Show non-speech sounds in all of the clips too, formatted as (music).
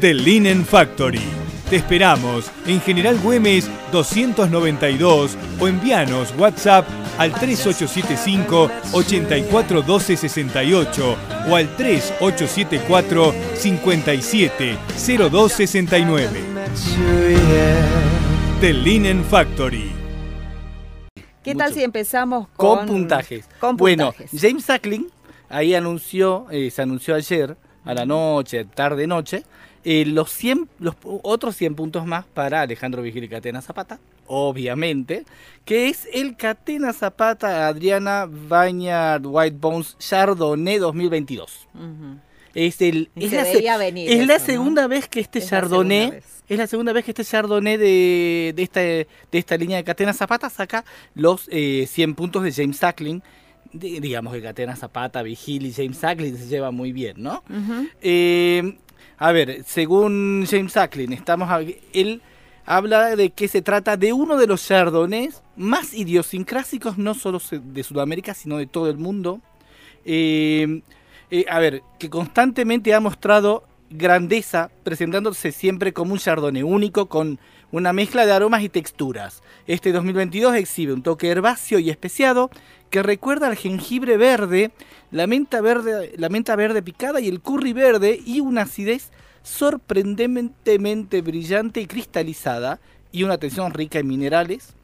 The Linen Factory. Te esperamos en General Güemes 292 o envíanos WhatsApp al 3875 841268 o al 3874 570269. The Linen Factory. ¿Qué tal Mucho. si empezamos con, con, puntajes. con bueno? James Sackling ahí anunció, eh, se anunció ayer a la noche, tarde noche, eh, los 100, los otros 100 puntos más para Alejandro Vigil y Catena Zapata, obviamente, que es el Catena Zapata Adriana Bañard White Bones Chardonnay 2022. Ujú. Es, el, es la, venir es la segunda vez que este Es Chardonnay, es la segunda vez que este Chardonnay de, de, esta, de esta línea de Catena Zapata saca los eh, 100 puntos de James Sackling. Di- digamos que Catena Zapata, Vigil y James Sackling se llevan muy bien, ¿no? Eh, a ver, según James Sackling, estamos él habla de que se trata de uno de los chardonnays más idiosincrásicos, no solo de Sudamérica, sino de todo el mundo. Eh, eh, a ver, que constantemente ha mostrado grandeza, presentándose siempre como un chardonnay único con una mezcla de aromas y texturas. Este 2022 exhibe un toque herbáceo y especiado que recuerda al jengibre verde, la menta verde, la menta verde picada y el curry verde y una acidez sorprendentemente brillante y cristalizada y una tensión rica en minerales.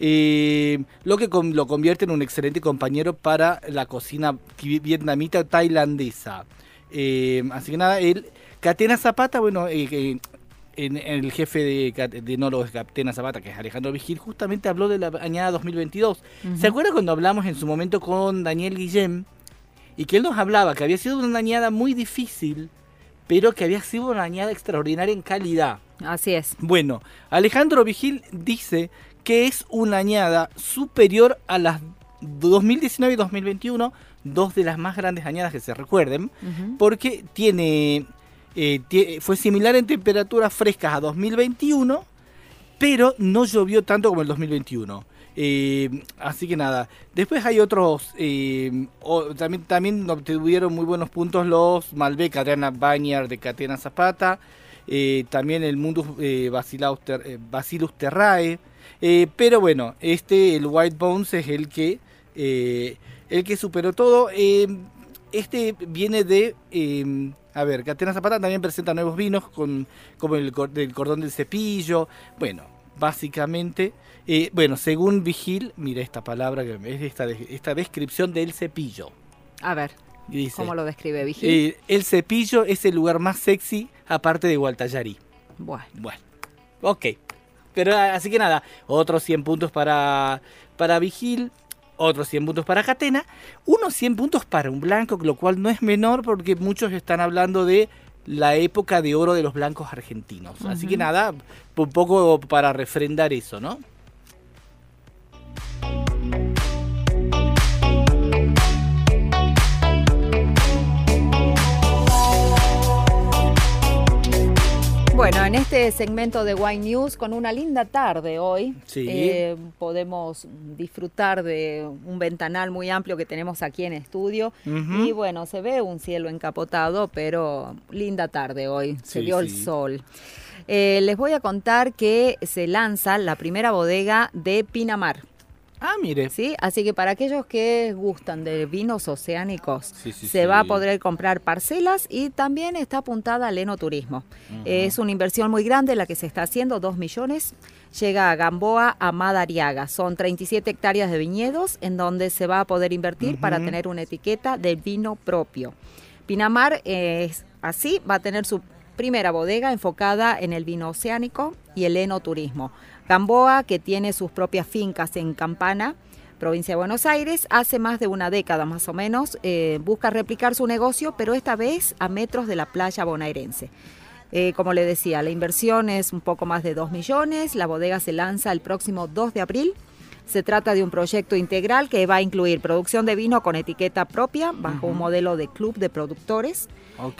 Eh, lo que lo convierte en un excelente compañero para la cocina vietnamita tailandesa. Eh, así que nada, el Catena Zapata, bueno, eh, eh, en, en el jefe de, de enólogos de Catena Zapata, que es Alejandro Vigil, justamente habló de la añada 2022. ¿Se acuerda cuando hablamos en su momento con Daniel Guillem? Y que él nos hablaba que había sido una añada muy difícil, pero que había sido una añada extraordinaria en calidad. Así es. Bueno, Alejandro Vigil dice que es una añada superior a las 2019 y 2021, dos de las más grandes añadas que se recuerden, porque tiene eh, fue similar en temperaturas frescas a 2021, pero no llovió tanto como el 2021. Eh, así que nada, después hay otros, eh, también, también obtuvieron muy buenos puntos los Malbec Adriana Bañar de Catena Zapata, también el Mundus ter- Bacillus Terrae, pero bueno, este, el White Bones es el que, el que superó todo. Este viene de, eh, a ver, Catena Zapata también presenta nuevos vinos con, como el del cordón del cepillo, bueno, básicamente, eh, bueno, según Vigil, mira esta palabra, que es esta, esta descripción del cepillo. A ver, dice, ¿cómo lo describe Vigil? eh, el cepillo es el lugar más sexy aparte de Gualtallarí. Bueno, Bueno, ok. Pero así que nada, otros 100 puntos para, para Vigil, otros 100 puntos para Catena, unos 100 puntos para un blanco, lo cual no es menor porque muchos están hablando de la época de oro de los blancos argentinos. Así que nada, un poco para refrendar eso, ¿no? Bueno, en este segmento de Wine News, con una linda tarde hoy, Sí. eh, podemos disfrutar de un ventanal muy amplio que tenemos aquí en estudio. Y bueno, se ve un cielo encapotado, pero linda tarde hoy, se Sí, vio el sol. Eh, les voy a contar que se lanza la primera bodega de Pinamar. Ah, mire. ¿sí? Así que para aquellos que gustan de vinos oceánicos, Sí, sí, se sí. va a poder comprar parcelas y también está apuntada al enoturismo. Es una inversión muy grande la que se está haciendo, 2 millones. Llega a Gamboa, a Madariaga. Son 37 hectáreas de viñedos en donde se va a poder invertir para tener una etiqueta de vino propio. Pinamar es así, va a tener su primera bodega enfocada en el vino oceánico y el enoturismo. Gamboa, que tiene sus propias fincas en Campana, provincia de Buenos Aires, hace más de una década más o menos, eh, busca replicar su negocio, pero esta vez a metros de la playa bonaerense. Eh, como le decía, la inversión es un poco más de 2 millones, la bodega se lanza el próximo 2 de abril. Se trata de un proyecto integral que va a incluir producción de vino con etiqueta propia bajo un modelo de club de productores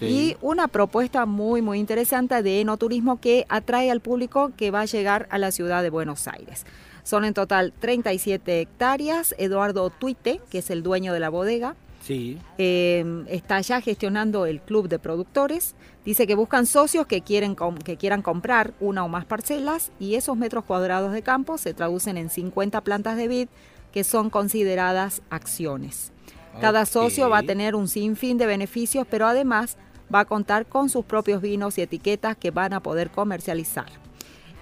Y una propuesta muy muy interesante de enoturismo que atrae al público que va a llegar a la ciudad de Buenos Aires. Son en total 37 hectáreas. Eduardo Tuite, que es el dueño de la bodega, Sí. eh, está ya gestionando el club de productores. Dice que buscan socios que, quieren que quieran comprar una o más parcelas y esos metros cuadrados de campo se traducen en 50 plantas de vid que son consideradas acciones. Cada socio va a tener un sinfín de beneficios, pero además va a contar con sus propios vinos y etiquetas que van a poder comercializar.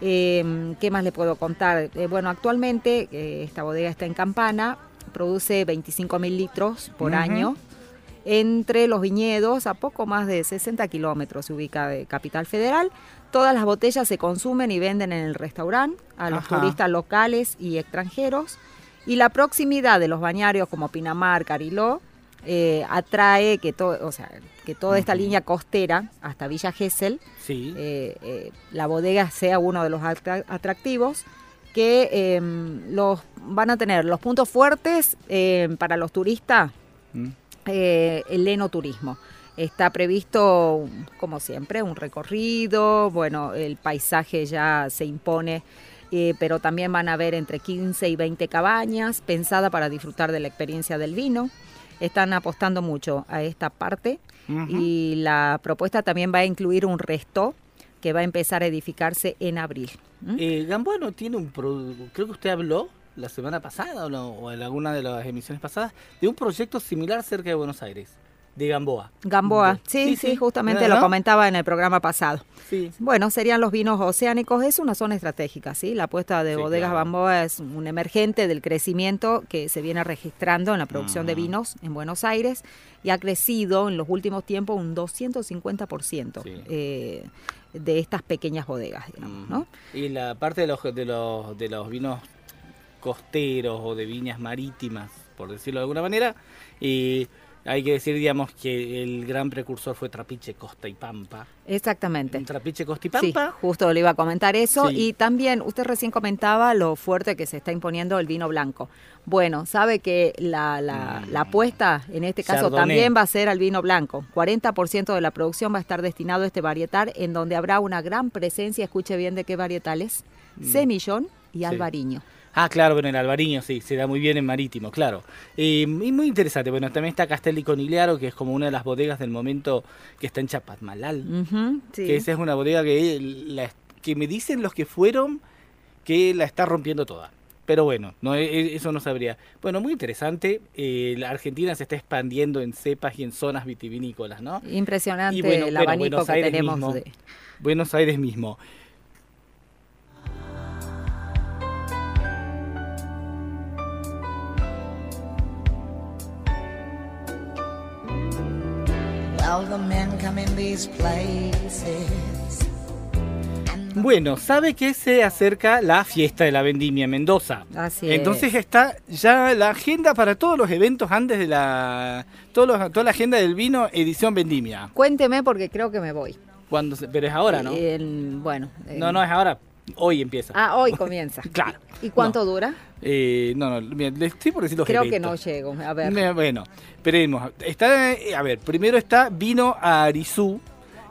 Eh, ¿Qué más le puedo contar? Eh, bueno, actualmente eh, esta bodega está en Campana, produce 25 mil litros por año. Entre los viñedos, a poco más de 60 kilómetros se ubica de Capital Federal. Todas las botellas se consumen y venden en el restaurante a los Ajá. turistas locales y extranjeros. Y la proximidad de los bañarios como Pinamar, Cariló, eh, atrae que, to- o sea, que toda esta línea costera hasta Villa Gesell Sí. eh, eh, la bodega sea uno de los atra- atractivos que eh, los van a tener los puntos fuertes eh, para los turistas Mm. eh, el enoturismo. Está previsto, como siempre, un recorrido, bueno, el paisaje ya se impone, eh, pero también van a haber entre 15 y 20 cabañas pensadas para disfrutar de la experiencia del vino. Están apostando mucho a esta parte y la propuesta también va a incluir un resto que va a empezar a edificarse en abril. ¿Mm? Eh, Gamboa no tiene un pro- creo que usted habló la semana pasada o, no- o en alguna de las emisiones pasadas de un proyecto similar cerca de Buenos Aires, de Gamboa. Gamboa, sí, sí, justamente lo comentaba en el programa pasado. Sí. Bueno, serían los vinos oceánicos, es una zona estratégica, ¿sí? La apuesta de Bodegas claro. Gamboa es un emergente del crecimiento que se viene registrando en la producción de vinos en Buenos Aires y ha crecido en los últimos tiempos un 250% Sí. eh, de estas pequeñas bodegas, digamos, ¿no? Y la parte de los, de los, de los vinos costeros o de viñas marítimas, por decirlo de alguna manera, y hay que decir, digamos, que el gran precursor fue Trapiche, Costa y Pampa. Exactamente. Trapiche, Costa y Sí, Pampa. justo le iba a comentar eso. Sí. Y también, usted recién comentaba lo fuerte que se está imponiendo el vino blanco. Bueno, sabe que la, la, la apuesta en este caso también va a ser al vino blanco. 40% de la producción va a estar destinado a este varietal, en donde habrá una gran presencia, escuche bien de qué varietales, semillón y albariño. Ah, claro, bueno, el albariño sí, se da muy bien en marítimo, claro. Eh, y muy interesante, bueno, también está Castelli Conigliaro, que es como una de las bodegas del momento que está en Chapatmalal. Sí. Que esa es una bodega que, la- que me dicen los que fueron que la está rompiendo toda. Pero bueno, no, e- e- eso no sabría. Bueno, muy interesante. eh, la Argentina se está expandiendo en cepas y en zonas vitivinícolas, ¿no? Impresionante Y bueno, el bueno, abanico Buenos que Aires tenemos. mismo. de- Buenos Aires mismo. Bueno, sabe que se acerca la fiesta de la vendimia en Mendoza. Así es. Entonces está ya la agenda para todos los eventos antes de la todos los- toda la agenda del vino edición vendimia. Cuénteme porque creo que me voy. Cuando se- pero es ahora, ¿no? El- bueno. eh, No, no es ahora. Hoy empieza. Ah, hoy comienza. (laughs) Claro. ¿Y cuánto No. dura? Eh, no, no, mira, le estoy por decir los Creo que no llego. A ver. Me- Bueno, esperemos. Está, eh, a ver, primero está Vino a Arizú.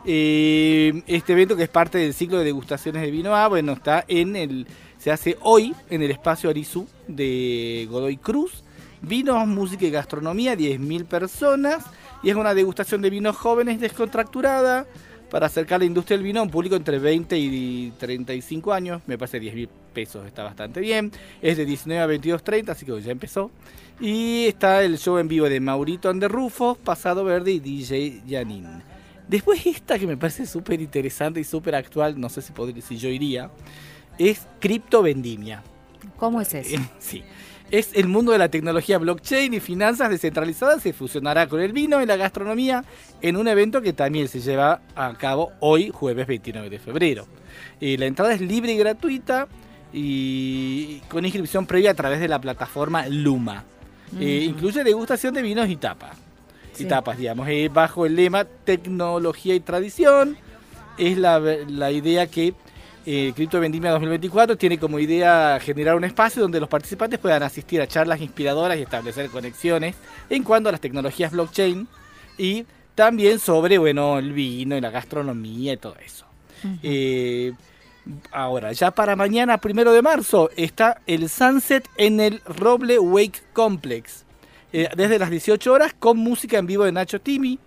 eh, este evento que es parte del ciclo de degustaciones de vino A, bueno, está en el. Se hace hoy en el espacio Arizú de Godoy Cruz. Vinos, música y gastronomía, 10.000 personas. Y es una degustación de vinos jóvenes descontracturada, para acercar la industria del vino a un público entre 20 y 35 años. Me parece 10 mil pesos, está bastante bien. Es de 19 a 22.30, así que ya empezó. Y está el show en vivo de Maurito Anderrufo, Pasado Verde y DJ Janin. Después esta que me parece súper interesante y súper actual, no sé si, podría, si yo iría, es Cripto Vendimia. ¿Cómo es eso? (laughs) sí. Es el mundo de la tecnología blockchain y finanzas descentralizadas se fusionará con el vino y la gastronomía en un evento que también se lleva a cabo hoy, jueves 29 de febrero. Eh, la entrada es libre y gratuita y con inscripción previa a través de la plataforma Luma. Eh, incluye degustación de vinos y tapas. Y tapas, digamos, eh, bajo el lema tecnología y tradición. Es la, la idea que eh, Cripto Vendimia 2024 tiene como idea generar un espacio donde los participantes puedan asistir a charlas inspiradoras y establecer conexiones en cuanto a las tecnologías blockchain y también sobre bueno el vino y la gastronomía y todo eso. Eh, ahora, ya para mañana, primero de marzo, está el Sunset en el Roble Wake Complex. Eh, desde las 18 horas con música en vivo de Nacho Timi.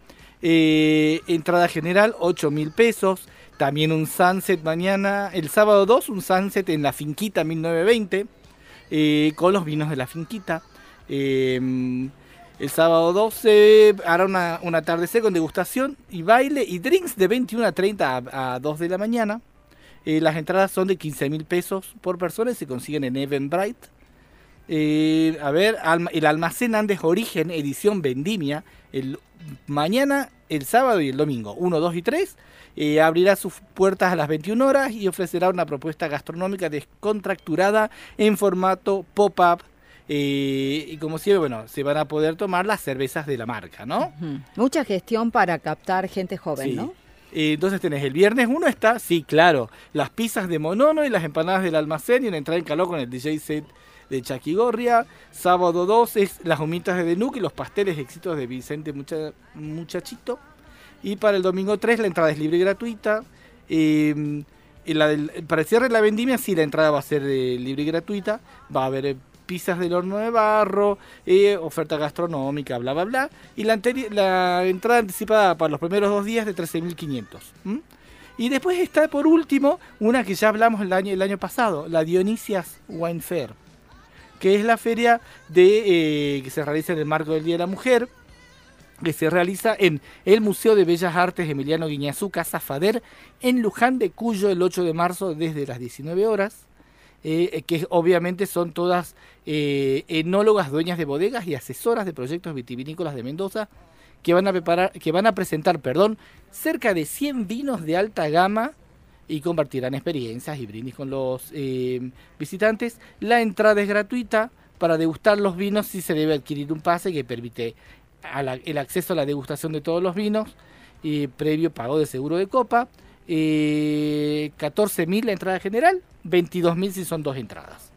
entrada general 8 mil pesos. También un sunset mañana, el sábado 2, un sunset en la Finquita 1920, eh, con los vinos de la Finquita. Em, el sábado 12 hará una, un atardecer con degustación y baile y drinks de 21 a 30 a, 2 de la mañana. Eh, las entradas son de 15 mil pesos por persona y se consiguen en Eventbrite. Eh, a ver, el almacén Andes Origen, edición Vendimia, el mañana, el sábado y el domingo, 1, 2 y 3. Eh, abrirá sus puertas a las 21 horas y ofrecerá una propuesta gastronómica descontracturada en formato pop-up. Eh, y como siempre, bueno, se van a poder tomar las cervezas de la marca, ¿no? Mucha gestión para captar gente joven, ¿no? Eh, entonces tenés el viernes 1 está, sí, claro, las pizzas de Monono y las empanadas del almacén y una entrada en calor con el DJ set de Chaquigorria. Sábado 2 es las humitas de Denuc y los pasteles éxitos de Vicente Muchachito. Y para el domingo 3 la entrada es libre y gratuita. Eh, para el cierre de la vendimia sí la entrada va a ser eh, libre y gratuita. Va a haber eh, pizzas del horno de barro, oferta gastronómica, bla, bla, bla. Y la, la entrada anticipada para los primeros dos días de 13.500. Y después está por último una que ya hablamos el año, el año pasado, la Dionisias Wine Fair, que es la feria de, que se realiza en el marco del Día de la Mujer que se realiza en el Museo de Bellas Artes Emiliano Guiñazú, Casa Fader, en Luján de Cuyo, el 8 de marzo, desde las 19 horas. Eh, que obviamente son todas eh, enólogas, dueñas de bodegas y asesoras de proyectos vitivinícolas de Mendoza, que van a, preparar, que van a presentar perdón, cerca de 100 vinos de alta gama y compartirán experiencias y brindis con los eh, visitantes. La entrada es gratuita. Para degustar los vinos sí se debe adquirir un pase que permite el acceso a la degustación de todos los vinos, previo pago de seguro de copa, eh, 14.000 la entrada general, 22.000 si son dos entradas.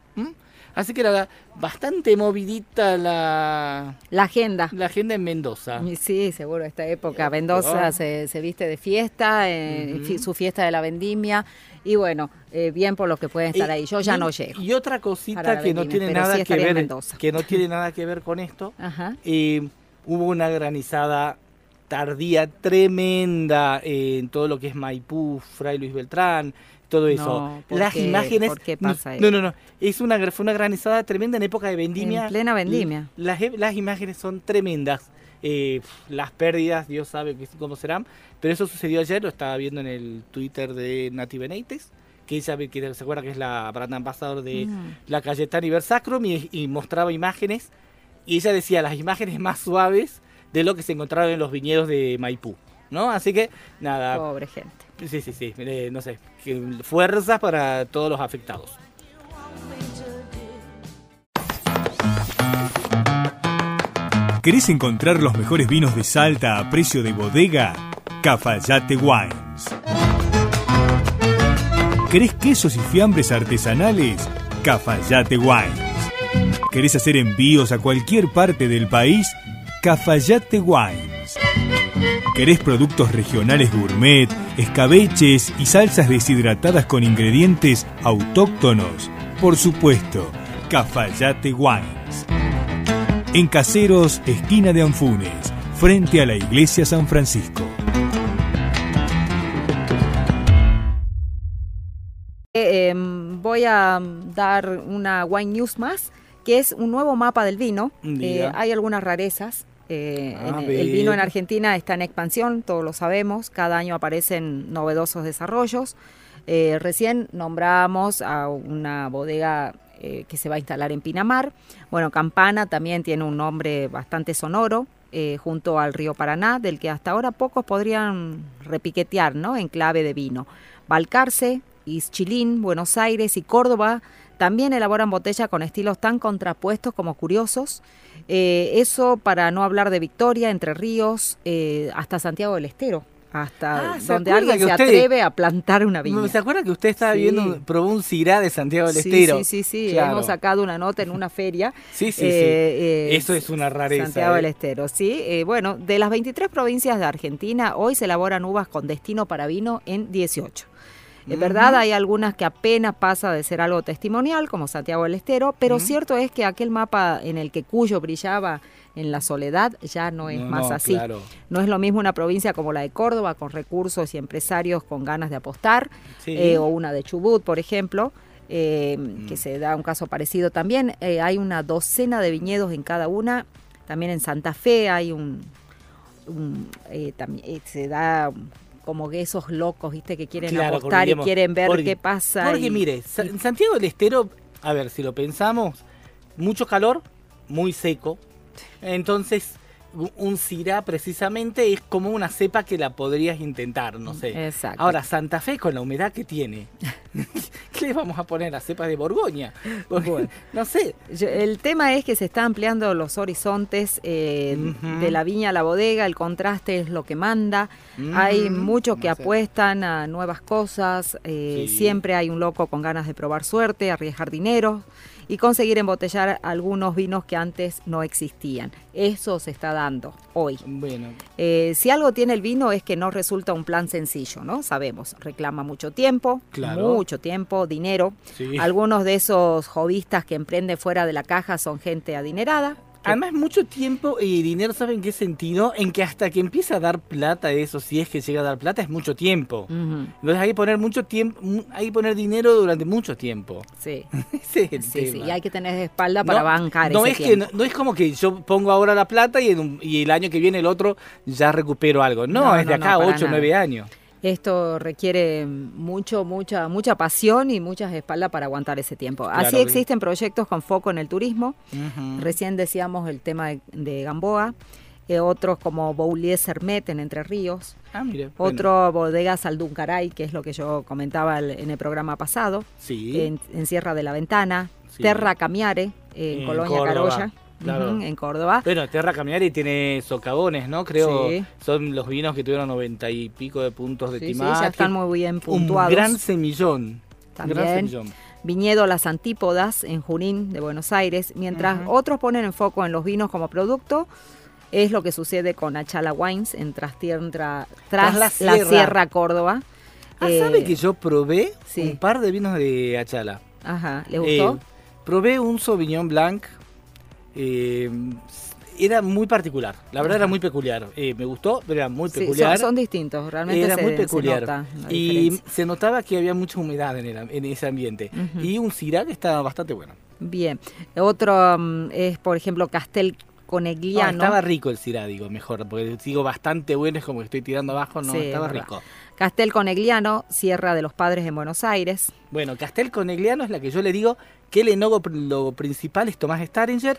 Así que era bastante movidita la, la agenda. La agenda en Mendoza. Sí, seguro, esta época. Mendoza se, viste de fiesta, su fiesta de la vendimia. Y bueno, eh, bien por los que pueden estar ahí. Yo ya no llego. Y otra cosita que no tiene nada que ver, que no tiene nada que ver con esto. Ajá. Eh, hubo una granizada tardía tremenda en todo lo que es Maipú, Fray Luis Beltrán, todo eso. Las imágenes. ¿Por qué pasa no, no, no. Es una, fue una granizada tremenda en época de vendimia. En plena vendimia. Las, las imágenes son tremendas. Eh, las pérdidas, Dios sabe cómo serán. Pero eso sucedió ayer, lo estaba viendo en el Twitter de Nati Benítez que ella que se acuerda que es la brand ambassador de la Cayetana y Versacrum y mostraba imágenes y ella decía las imágenes más suaves de lo que se encontraron en los viñedos de Maipú, ¿no? Así que, nada. Pobre gente. Sí, sí, sí, eh, no sé, fuerzas para todos los afectados. ¿Querés encontrar los mejores vinos de Salta a precio de bodega? Cafayate Wines. ¿Querés quesos y fiambres artesanales? Cafayate Wines. ¿Querés hacer envíos a cualquier parte del país? Cafayate Wines querés productos regionales gourmet, escabeches y salsas deshidratadas con ingredientes autóctonos, por supuesto, Cafayate Wines. En Caseros, esquina de Anfunes, frente a la iglesia San Francisco. Eh, em, voy a dar una wine news más, que es un nuevo mapa del vino. Eh, hay algunas rarezas eh, A en- el vino en. Argentina está en expansión, todos lo sabemos. Cada año aparecen novedosos desarrollos. Eh, recién nombramos a una bodega eh, que se va a instalar en Pinamar. Bueno, Campana también tiene un nombre bastante sonoro, junto al río Paraná, del que hasta ahora pocos podrían repiquetear, ¿no? En clave de vino. Balcarce, Ischilín, Buenos Aires y Córdoba también elaboran botella con estilos tan contrapuestos como curiosos. Eh, eso para no hablar de Victoria, Entre Ríos, eh, hasta Santiago del Estero, hasta Ah, ¿se donde alguien se usted- atreve a plantar una viña. ¿Se acuerda que usted estaba Sí. viendo, probó un cirá de Santiago del Sí, Estero? sí, sí, sí, Claro. hemos sacado una nota en una feria. (laughs) Sí, sí, sí. Eh, eh, Eso es una rareza. Santiago ¿eh? del Estero, sí. Eh, bueno, de las 23 provincias de Argentina, hoy se elaboran uvas con destino para vino en 18. Es verdad, hay algunas que apenas pasa de ser algo testimonial, como Santiago del Estero, pero cierto es que aquel mapa en el que Cuyo brillaba en la soledad ya no es No, más no, así. claro. No es lo mismo una provincia como la de Córdoba, con recursos y empresarios con ganas de apostar, Sí. eh, o una de Chubut, por ejemplo, eh, Mm. que se da un caso parecido también. Eh, hay una docena de viñedos en cada una. También en Santa Fe hay un... un, eh, también, se da como esos locos, ¿viste? Que quieren Claro, apostar y quieren ver porque- qué pasa. Porque y- mire, en Santiago del Estero, a ver, si lo pensamos, mucho calor, muy seco. Entonces, un cirá precisamente es como una cepa que la podrías intentar, no sé. Exacto. Ahora, Santa Fe con la humedad que tiene, (laughs) (laughs) ¿qué le vamos a poner a cepa de Borgoña? No sé. Yo- el tema es que se están ampliando los horizontes eh, de la viña a la bodega, el contraste es lo que manda. Hay muchos que no sé. apuestan a nuevas cosas, eh, Sí. siempre hay un loco con ganas de probar suerte, arriesgar dinero y conseguir embotellar algunos vinos que antes no existían. Eso se está dando hoy. Bueno, Eh, si algo tiene el vino es que no resulta un plan sencillo, ¿no? Sabemos, reclama mucho tiempo, Claro. mucho tiempo, dinero. sí. Algunos de esos hobbyistas que emprenden fuera de la caja son gente adinerada. Además, mucho tiempo y dinero, ¿saben qué sentido? En que hasta que empieza a dar plata eso, si es que llega a dar plata, es mucho tiempo. Entonces hay que poner mucho tiempo, hay que poner dinero durante mucho tiempo. sí, (laughs) Ese es el sí, sí, y hay que tener espalda para No- bancar no ese es que no, no es como que yo pongo ahora la plata y, en un- y el año que viene el otro ya recupero algo. No, es de acá para 8 o nada. 9 años. Esto requiere mucho, mucha, mucha pasión y muchas espaldas para aguantar ese tiempo. Claro Así existen proyectos con foco en el turismo. Recién decíamos el tema de, de Gamboa. eh, otros como Boulier Sermet en Entre Ríos. Ah, mire. bueno. Otro bodega Salduncaray, que es lo que yo comentaba el- en el programa pasado. Sí. En, en Sierra de la Ventana. Sí. Terra Camiare, en, En Colonia Córdoba, Carolla. Claro. en Córdoba. Bueno, Terra Caminari tiene socavones, ¿no? Creo Sí. son los vinos que tuvieron noventa y pico de puntos de Sí, sí, ya están muy bien Un puntuados. gran semillón. También. Gran semillón. Viñedo Las Antípodas en Junín de Buenos Aires, mientras otros ponen en foco en los vinos como producto. Es lo que sucede con Achala Wines en Trastierra, tras, Tras la la, Sierra. Sierra. Córdoba. Ah, Eh, ¿sabe que yo probé sí. un par de vinos de Achala? Ajá, ¿le gustó? Eh, probé un Sauvignon Blanc. Eh, era muy particular. La verdad era muy peculiar. Eh, me gustó, pero era muy Sí, peculiar. son, son distintos, realmente era se, muy se peculiar. nota y se notaba que había mucha humedad en, el- en ese ambiente. Y un Syrah que estaba bastante bueno. Bien. Otro mm, es, por ejemplo, Castel No, Conegliano. estaba rico el Syrah, digo, mejor. Porque digo bastante bueno, es como que estoy tirando abajo. No, Sí, estaba verdad. rico. Castel Conegliano, Sierra de los Padres en Buenos Aires. Bueno, Castel Conegliano es la que yo le digo que el enólogo lo principal es Tomás Staringer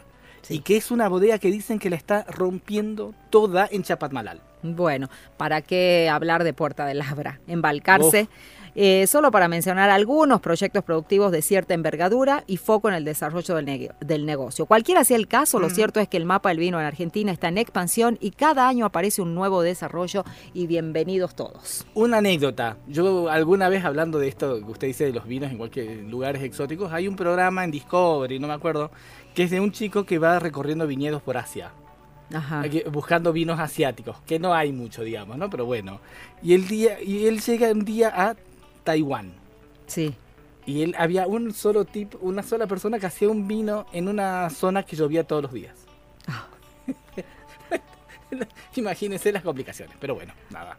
y que es una bodega que dicen que la está rompiendo toda en Chapatmalal. Bueno, ¿para qué hablar de Puerta de Labra? Embalcarse. Eh, solo para mencionar algunos proyectos productivos de cierta envergadura y foco en el desarrollo del, neg- del negocio. Cualquiera sea el caso, lo cierto es que el mapa del vino en Argentina está en expansión y cada año aparece un nuevo desarrollo y bienvenidos todos. Una anécdota. Yo alguna vez hablando de esto que usted dice de los vinos en cualquier lugares exóticos, hay un programa en Discovery, no me acuerdo, que es de un chico que va recorriendo viñedos por Asia. Ajá. Buscando vinos asiáticos, que no hay mucho, digamos, ¿no? Pero bueno. Y el día y él llega un día a Taiwán. Sí. Y él había un solo tipo, una sola persona que hacía un vino en una zona que llovía todos los días. Ah. (laughs) Imagínense las complicaciones, pero bueno, nada.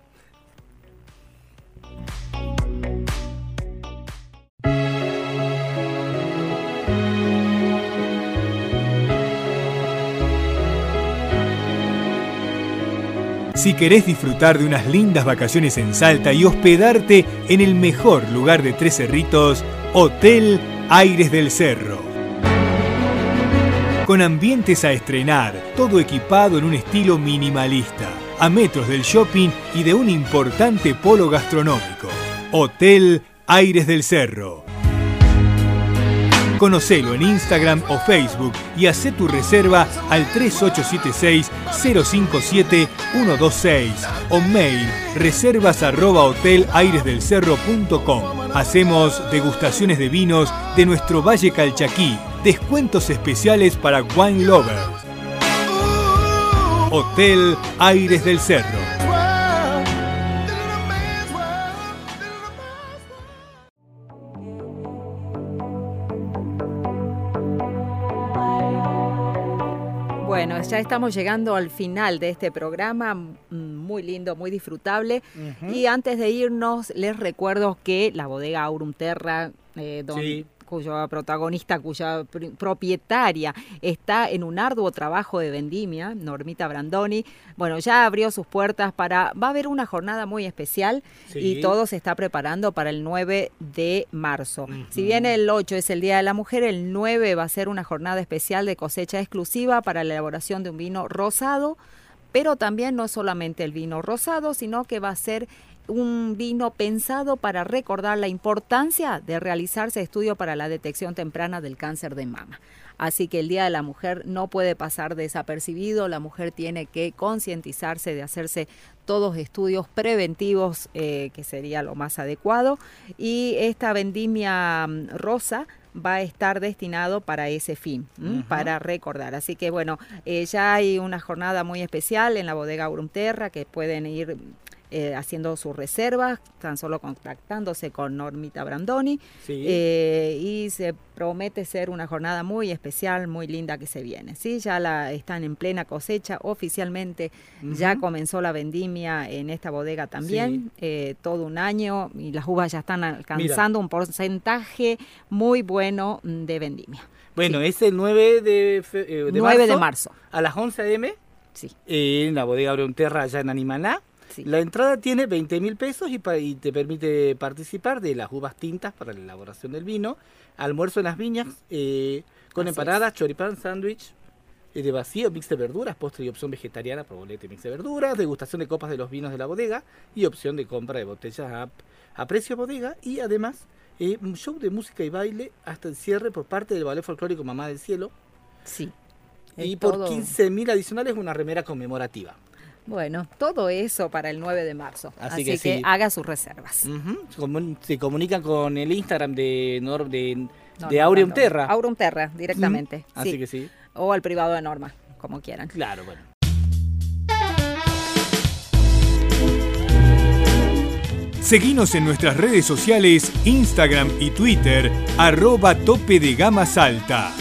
Si querés disfrutar de unas lindas vacaciones en Salta y hospedarte en el mejor lugar de Tres Cerritos, Hotel Aires del Cerro. Con ambientes a estrenar, todo equipado en un estilo minimalista, a metros del shopping y de un importante polo gastronómico. Hotel Aires del Cerro. Conocelo en Instagram o Facebook y haz tu reserva al 3876-057-126 o mail reservas arroba hotelairesdelcerro.com. Hacemos degustaciones de vinos de nuestro Valle Calchaquí, descuentos especiales para wine lovers. Hotel Aires del Cerro. Ya estamos llegando al final de este programa, muy lindo, muy disfrutable. Y antes de irnos, les recuerdo que la bodega Aurum Terra, eh, donde cuya protagonista, cuya propietaria está en un arduo trabajo de vendimia, Normita Brandoni. Bueno, ya abrió sus puertas para, va a haber una jornada muy especial y todo se está preparando para el 9 de marzo. Si bien el 8 es el Día de la Mujer, el 9 va a ser una jornada especial de cosecha exclusiva para la elaboración de un vino rosado pero también no solamente el vino rosado, sino que va a ser un vino pensado para recordar la importancia de realizarse estudio para la detección temprana del cáncer de mama. Así que el Día de la Mujer no puede pasar desapercibido, la mujer tiene que concientizarse de hacerse todos estudios preventivos, eh, que sería lo más adecuado. Y esta vendimia mm, rosa va a estar destinado para ese fin, para recordar. Así que bueno, eh, ya hay una jornada muy especial en la bodega Urumterra que pueden ir eh, haciendo sus reservas, tan solo contactándose con Normita Brandoni. Eh, y se promete ser una jornada muy especial, muy linda que se viene. ¿sí? Ya la, están en plena cosecha oficialmente, ya comenzó la vendimia en esta bodega también, eh, todo un año, y las uvas ya están alcanzando un porcentaje muy bueno de vendimia. Bueno, es el 9 de, 9 marzo, de marzo. A las 11 a.m. Sí. en la bodega Terra allá en La entrada tiene 20 mil pesos y, te permite participar de las uvas tintas para la elaboración del vino, almuerzo en las viñas, eh, con empanadas, choripán, sándwich eh, de vacío, mix de verduras, postre y opción vegetariana, probolete, mix de verduras, degustación de copas de los vinos de la bodega y opción de compra de botellas a, precio bodega y además eh, un show de música y baile hasta el cierre por parte del ballet folclórico Mamá del Cielo. Sí. Y por 15 mil adicionales una remera conmemorativa. Bueno, todo eso para el 9 de marzo. Así, que, haga sus reservas. Se comunican con el Instagram de, Nor de, de Aureum Terra. Aureum Terra, directamente. Así que sí. O al privado de Norma, como quieran. Claro, bueno. Seguimos en nuestras redes sociales, Instagram y Twitter, arroba tope de gama salta.